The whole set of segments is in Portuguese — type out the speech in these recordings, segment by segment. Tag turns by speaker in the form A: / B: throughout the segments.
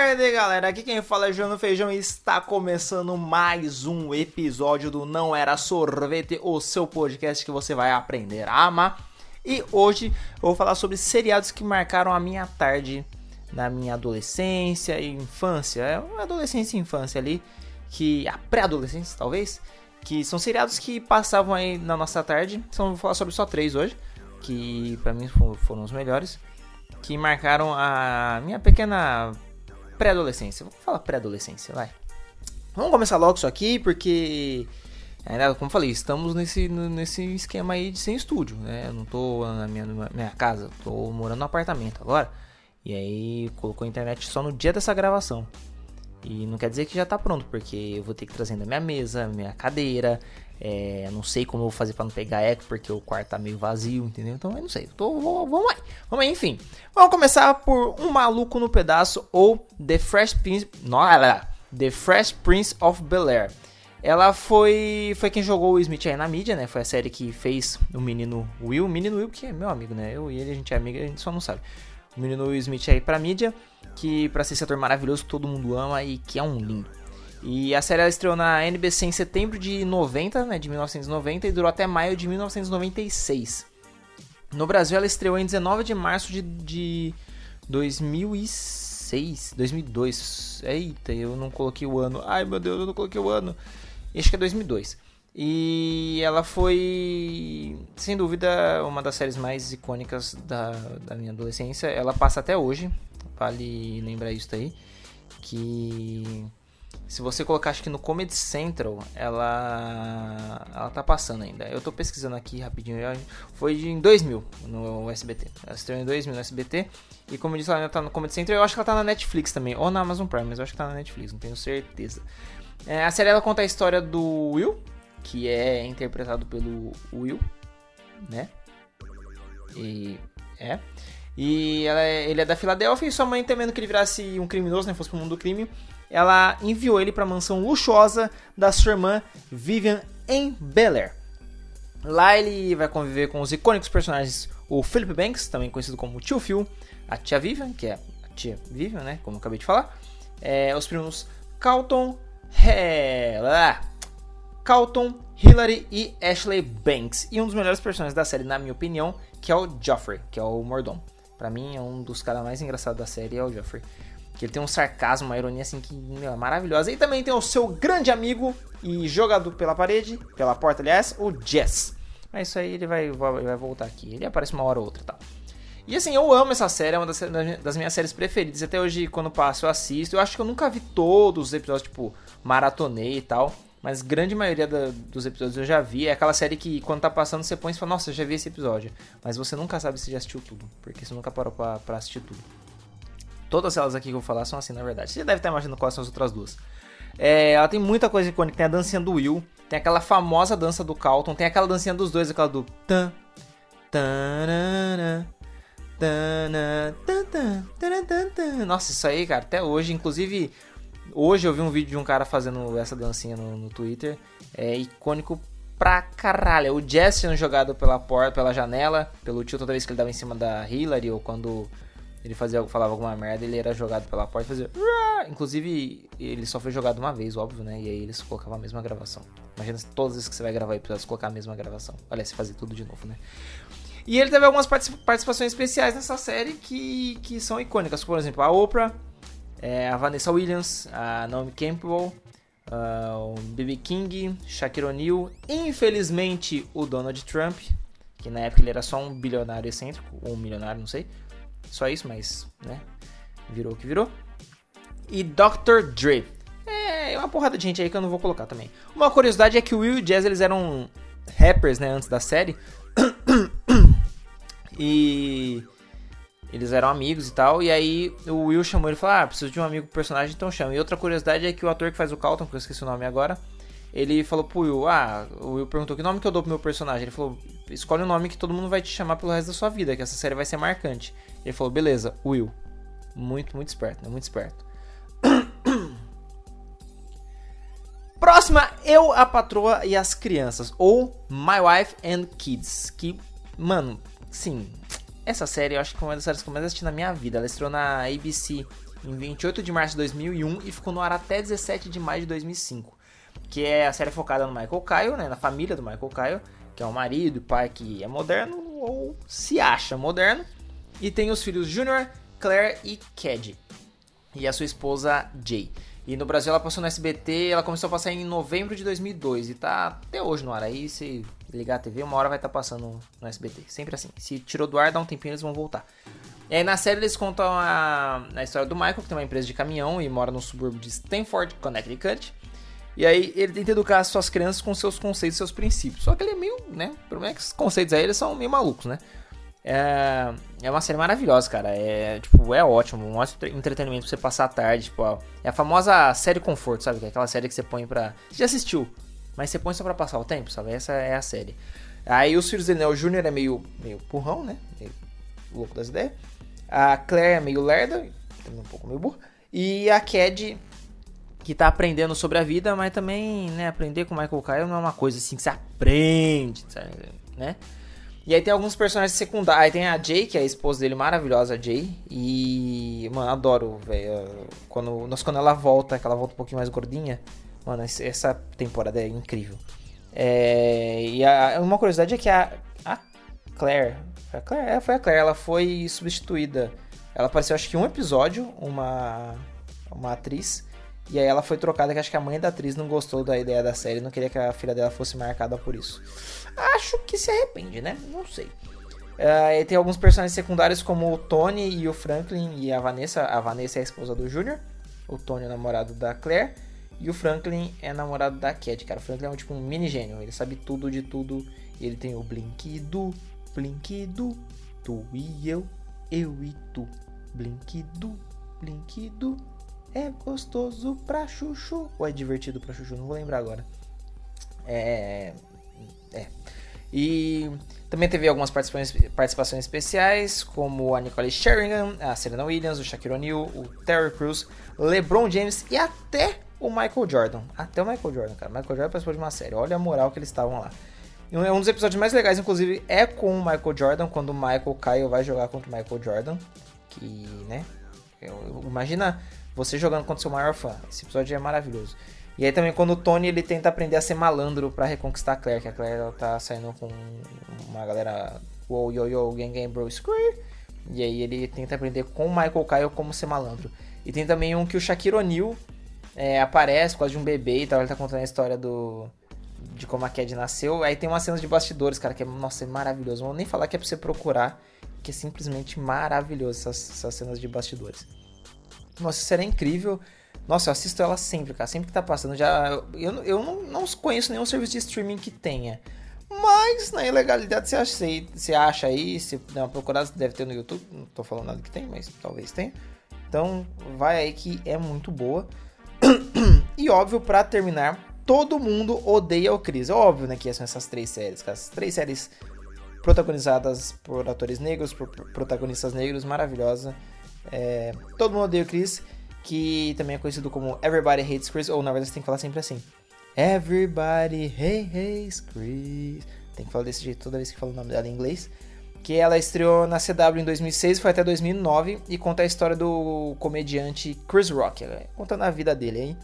A: tarde, galera. Aqui quem fala é João Feijão e está começando mais um episódio do Não Era Sorvete, o seu podcast que você vai aprender a amar. E hoje eu vou falar sobre seriados que marcaram a minha tarde na minha adolescência e infância. É uma adolescência e infância ali, que a pré-adolescência talvez, que são seriados que passavam aí na nossa tarde. Então vou falar sobre só três hoje, que para mim foram os melhores que marcaram a minha pequena pré-adolescência. Vou falar pré-adolescência, vai. Vamos começar logo isso aqui, porque, ainda, como falei, estamos nesse, nesse esquema aí de sem estúdio, né? Eu não tô na minha, na minha casa, tô morando no apartamento agora. E aí colocou a internet só no dia dessa gravação. E não quer dizer que já tá pronto, porque eu vou ter que trazer minha mesa, minha cadeira, é, não sei como eu vou fazer para não pegar eco, porque o quarto tá meio vazio, entendeu? Então eu não sei. Tô, vamos aí. Vamos aí, enfim. Vamos começar por Um Maluco no Pedaço ou The Fresh Prince. Não, The Fresh Prince of Bel Air. Ela foi foi quem jogou o Smith aí na mídia, né? Foi a série que fez o menino Will. O menino Will, que é meu amigo, né? Eu e ele, a gente é amigo, a gente só não sabe. Menino Will Smith aí pra mídia, que pra ser esse ator maravilhoso todo mundo ama e que é um lindo. E a série estreou na NBC em setembro de 90, né, de 1990, e durou até maio de 1996. No Brasil, ela estreou em 19 de março de, de 2006, 2002. Eita, eu não coloquei o ano. Ai, meu Deus, eu não coloquei o ano. Acho que é 2002. E ela foi, sem dúvida, uma das séries mais icônicas da, da minha adolescência. Ela passa até hoje, vale lembrar isso aí. Que se você colocar, acho que no Comedy Central, ela ela tá passando ainda. Eu tô pesquisando aqui rapidinho. Foi em 2000 no SBT. Ela estreou em 2000 no SBT. E como eu disse, ela tá no Comedy Central. Eu acho que ela tá na Netflix também. Ou na Amazon Prime, mas eu acho que tá na Netflix, não tenho certeza. É, a série ela conta a história do Will, que é interpretado pelo Will, né? E é. E ela é, ele é da Filadélfia e sua mãe temendo que ele virasse um criminoso, né? Fosse pro mundo do crime ela enviou ele para a mansão luxuosa da sua irmã Vivian em Bel Air. Lá ele vai conviver com os icônicos personagens o Philip Banks, também conhecido como Tio Phil, a tia Vivian, que é a tia Vivian, né, como eu acabei de falar, é, os primos Carlton, é, Carlton, Hillary e Ashley Banks. E um dos melhores personagens da série, na minha opinião, que é o Joffrey, que é o Mordom. Para mim, é um dos caras mais engraçados da série, é o Joffrey. Que ele tem um sarcasmo, uma ironia assim que meu, é maravilhosa. E também tem o seu grande amigo e jogador pela parede, pela porta, aliás, o Jess. Mas isso aí ele vai, vai, voltar aqui. Ele aparece uma hora ou outra, tá? E assim, eu amo essa série, é uma das, das, minhas séries preferidas. Até hoje, quando passo, eu assisto. Eu acho que eu nunca vi todos os episódios, tipo, maratonei e tal. Mas grande maioria da, dos episódios eu já vi. É aquela série que quando tá passando, você põe e fala, nossa, eu já vi esse episódio. Mas você nunca sabe se já assistiu tudo. Porque você nunca parou pra, pra assistir tudo. Todas elas aqui que eu vou falar são assim, na verdade. Você deve estar imaginando quais são as outras duas. É, ela tem muita coisa icônica. Tem a dancinha do Will, tem aquela famosa dança do Calton, tem aquela dancinha dos dois, aquela do tan, tan, Nossa, isso aí, cara, até hoje, inclusive, hoje eu vi um vídeo de um cara fazendo essa dancinha no, no Twitter. É icônico pra caralho. O Jess sendo jogado pela porta, pela janela, pelo tio toda vez que ele dava em cima da Hillary, ou quando ele fazia, falava alguma merda, ele era jogado pela porta fazia. Inclusive, ele só foi jogado uma vez, óbvio, né? E aí eles colocavam a mesma gravação. Imagina todas as vezes que você vai gravar episódios, colocar a mesma gravação. Olha, se fazer tudo de novo, né? E ele teve algumas participações especiais nessa série que, que são icônicas. Por exemplo, a Oprah, é, a Vanessa Williams, a Naomi Campbell, uh, o B.B. King, Shaquille O'Neal, infelizmente o Donald Trump, que na época ele era só um bilionário excêntrico, ou um milionário, não sei. Só isso, mas, né? Virou o que virou. E Dr. Dre. É, é uma porrada de gente aí que eu não vou colocar também. Uma curiosidade é que o Will e o Jazz eles eram rappers, né, antes da série. e eles eram amigos e tal. E aí o Will chamou ele e falou: Ah, preciso de um amigo personagem, então chama. E outra curiosidade é que o ator que faz o Calton, que eu esqueci o nome agora, ele falou pro Will, ah, o Will perguntou que nome que eu dou pro meu personagem. Ele falou, escolhe um nome que todo mundo vai te chamar pelo resto da sua vida, que essa série vai ser marcante. Ele falou, beleza, Will. Muito, muito esperto, né? Muito esperto. Próxima, Eu, a Patroa e as Crianças, ou My Wife and Kids. Que, mano, sim, essa série eu acho que foi uma das séries que eu mais assisti na minha vida. Ela estreou na ABC em 28 de março de 2001 e ficou no ar até 17 de maio de 2005. Que é a série focada no Michael Kyle, né, na família do Michael Kyle, que é o marido e pai que é moderno ou se acha moderno. E tem os filhos Junior, Claire e Cad. E a sua esposa Jay. E no Brasil ela passou no SBT, ela começou a passar em novembro de 2002 e tá até hoje no ar. Aí se ligar a TV, uma hora vai estar tá passando no SBT. Sempre assim. Se tirou do ar, dá um tempinho, eles vão voltar. E aí na série eles contam a, a história do Michael, que tem uma empresa de caminhão e mora no subúrbio de Stanford, Connecticut. E aí ele tenta educar as suas crianças com seus conceitos seus princípios. Só que ele é meio, né? O problema é que os conceitos aí eles são meio malucos, né? É, é uma série maravilhosa, cara. É, tipo, é ótimo. Um ótimo entretenimento pra você passar a tarde. Tipo, ó, é a famosa série conforto, sabe? É aquela série que você põe pra. Você já assistiu, mas você põe só pra passar o tempo, sabe? Essa é a série. Aí os filhos dele, né? O Júnior é meio, meio burrão, né? Meio louco das ideias. A Claire é meio lerda, também um pouco meio burra. E a Cad, que tá aprendendo sobre a vida, mas também, né? Aprender com o Michael Kyle não é uma coisa assim que você aprende, sabe? né? E aí tem alguns personagens secundários. Aí tem a Jay, que é a esposa dele, maravilhosa, a Jay. E, mano, adoro, velho. Quando, quando ela volta, que ela volta um pouquinho mais gordinha. Mano, essa temporada é incrível. É, e a, uma curiosidade é que a, a Claire, a Claire, é, foi a Claire, ela foi substituída. Ela apareceu acho que um episódio, uma, uma atriz. E aí ela foi trocada, que acho que a mãe da atriz não gostou da ideia da série, não queria que a filha dela fosse marcada por isso. Acho que se arrepende, né? Não sei. Uh, tem alguns personagens secundários como o Tony e o Franklin e a Vanessa. A Vanessa é a esposa do Junior. O Tony é o namorado da Claire. E o Franklin é namorado da Cat, cara. O Franklin é um, tipo um mini gênio. Ele sabe tudo de tudo. Ele tem o Blinkido, Blinkido, tu e eu, eu e tu. Blinkido, Blinkido, é gostoso pra chuchu. Ou é divertido pra chuchu? Não vou lembrar agora. É. É. E também teve algumas participações, participações especiais, como a Nicole Sheringham, a Serena Williams, o Shaquille O'Neal, o Terry Crews, LeBron James e até o Michael Jordan. Até o Michael Jordan, cara. O Michael Jordan participou de uma série. Olha a moral que eles estavam lá. E um dos episódios mais legais, inclusive, é com o Michael Jordan, quando o Michael Kyle vai jogar contra o Michael Jordan. Que, né? Eu, imagina você jogando contra seu maior fã. Esse episódio é maravilhoso. E aí também quando o Tony ele tenta aprender a ser malandro para reconquistar a Claire, que a Claire ela tá saindo com uma galera wow, yo, yo, gang, gang, bro, screw. E aí ele tenta aprender com o Michael Kyle como ser malandro. E tem também um que o Shaquille O'Neal é, aparece, quase de um bebê e tal, ele tá contando a história do de como a Cad nasceu. Aí tem umas cenas de bastidores, cara, que é, nossa, é maravilhoso. Não vou nem falar que é pra você procurar, que é simplesmente maravilhoso essas, essas cenas de bastidores. Nossa, isso era incrível. Nossa, eu assisto ela sempre, cara. Sempre que tá passando. Já, eu eu não, não conheço nenhum serviço de streaming que tenha. Mas na ilegalidade você acha, você acha aí, se der uma procurada, deve ter no YouTube. Não tô falando nada que tem, mas talvez tenha. Então vai aí que é muito boa. E óbvio, para terminar, todo mundo odeia o Chris. É óbvio, né, que são essas três séries, cara. As três séries protagonizadas por atores negros, por protagonistas negros, maravilhosa. É, todo mundo odeia o Chris, que também é conhecido como Everybody Hates Chris, ou na verdade você tem que falar sempre assim. Everybody hates Chris. Tem que falar desse jeito toda vez que fala o nome dela em inglês. Que ela estreou na CW em 2006, foi até 2009 e conta a história do comediante Chris Rock, contando a vida dele aí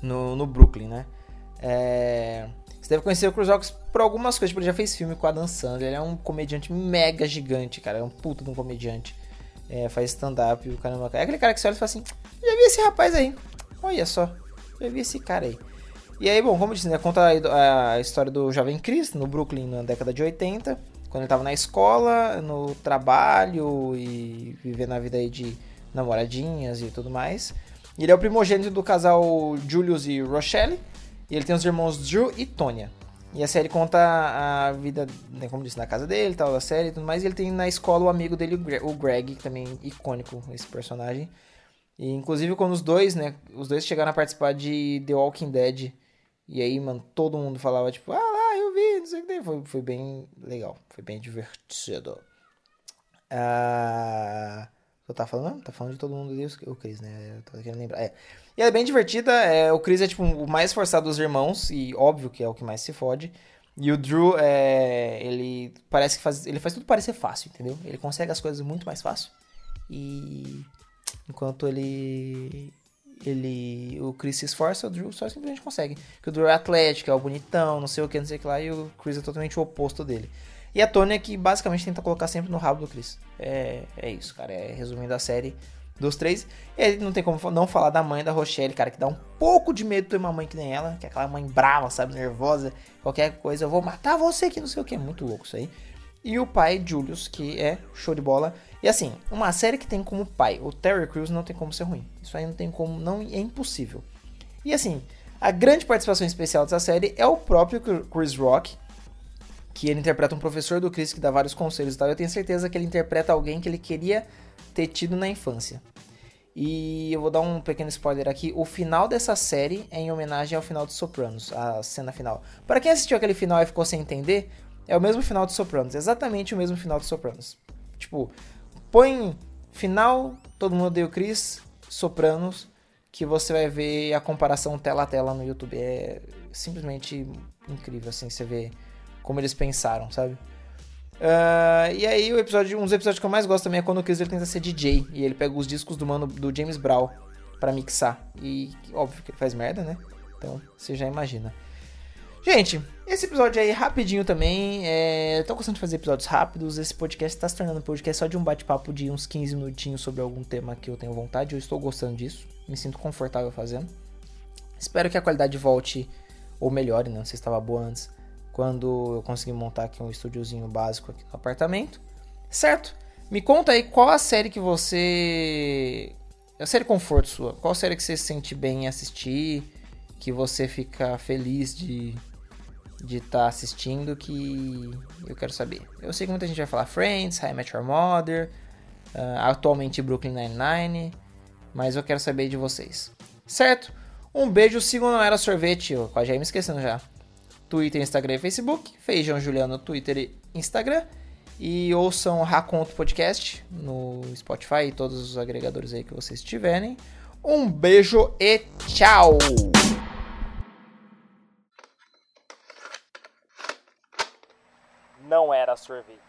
A: no, no Brooklyn, né? É... Você deve conhecer o Chris Rock por algumas coisas, tipo, ele já fez filme com a Dan Sandler, ele é um comediante mega gigante, cara, é um puto de um comediante é, faz stand-up e o caramba. É aquele cara que você olha e fala assim: já vi esse rapaz aí. Olha só, já vi esse cara aí. E aí, bom, como eu disse, né, conta a, a história do jovem Chris no Brooklyn na década de 80, quando ele tava na escola, no trabalho e vivendo a vida aí de namoradinhas e tudo mais. Ele é o primogênito do casal Julius e Rochelle, e ele tem os irmãos Drew e Tonya. E a série conta a vida, né, como disse, na casa dele, tal, da série e tudo mais. E ele tem na escola o amigo dele, o Greg, que também é icônico, esse personagem. E inclusive quando os dois, né, os dois chegaram a participar de The Walking Dead. E aí, mano, todo mundo falava, tipo, ah lá, eu vi, não sei o que. Foi, foi bem legal, foi bem divertido. Ah... Eu tava falando? Tá falando de todo mundo ali, o Chris, né? Eu tô querendo lembrar. É. E ela é bem divertida. É, o Chris é tipo o mais forçado dos irmãos, e óbvio que é o que mais se fode. E o Drew, é, ele parece que faz. Ele faz tudo parecer fácil, entendeu? Ele consegue as coisas muito mais fácil. E. Enquanto ele ele o Chris se esforça, o Drew só simplesmente consegue. Que o Drew é atlético, é o bonitão, não sei o que, não sei o que lá, e o Chris é totalmente o oposto dele. E a Tony é que basicamente tenta colocar sempre no rabo do Chris. É, é isso, cara. É resumindo a série dos três. E aí não tem como não falar da mãe da Rochelle, cara, que dá um pouco de medo ter uma mãe que nem ela, que é aquela mãe brava, sabe, nervosa, qualquer coisa, eu vou matar você que não sei o que, é muito louco isso aí. E o pai, Julius, que é show de bola. E assim, uma série que tem como pai o Terry Crews não tem como ser ruim. Isso aí não tem como, não é impossível. E assim, a grande participação especial dessa série é o próprio Chris Rock, que ele interpreta um professor do Chris que dá vários conselhos e tal. Eu tenho certeza que ele interpreta alguém que ele queria ter tido na infância. E eu vou dar um pequeno spoiler aqui. O final dessa série é em homenagem ao final de Sopranos, a cena final. Para quem assistiu aquele final e ficou sem entender, é o mesmo final de Sopranos, exatamente o mesmo final de Sopranos. Tipo, põe final, todo mundo deu Chris, Sopranos, que você vai ver a comparação tela a tela no YouTube. É simplesmente incrível, assim, você vê como eles pensaram, sabe? Uh, e aí, o episódio, um dos episódios que eu mais gosto também é quando o Chris ele tenta ser DJ e ele pega os discos do mano do James Brown para mixar. E óbvio que ele faz merda, né? Então você já imagina. Gente, esse episódio aí rapidinho também. É... Tô gostando de fazer episódios rápidos. Esse podcast tá se tornando um podcast só de um bate-papo de uns 15 minutinhos sobre algum tema que eu tenho vontade. Eu estou gostando disso. Me sinto confortável fazendo. Espero que a qualidade volte ou melhore, né? Não sei se estava boa antes quando eu consegui montar aqui um estúdiozinho básico aqui no apartamento. Certo? Me conta aí qual a série que você. É a série conforto sua. Qual série que você se sente bem em assistir? Que você fica feliz de de estar tá assistindo que eu quero saber. Eu sei que muita gente vai falar Friends, High Met Your Mother, uh, atualmente Brooklyn Nine-Nine, mas eu quero saber de vocês. Certo? Um beijo, sigam Não Era Sorvete, eu quase já ia me esquecendo já. Twitter, Instagram e Facebook. Feijão Juliano, Twitter e Instagram. E ouçam Raconto Podcast no Spotify e todos os agregadores aí que vocês tiverem. Um beijo e tchau!
B: Não era sorvete.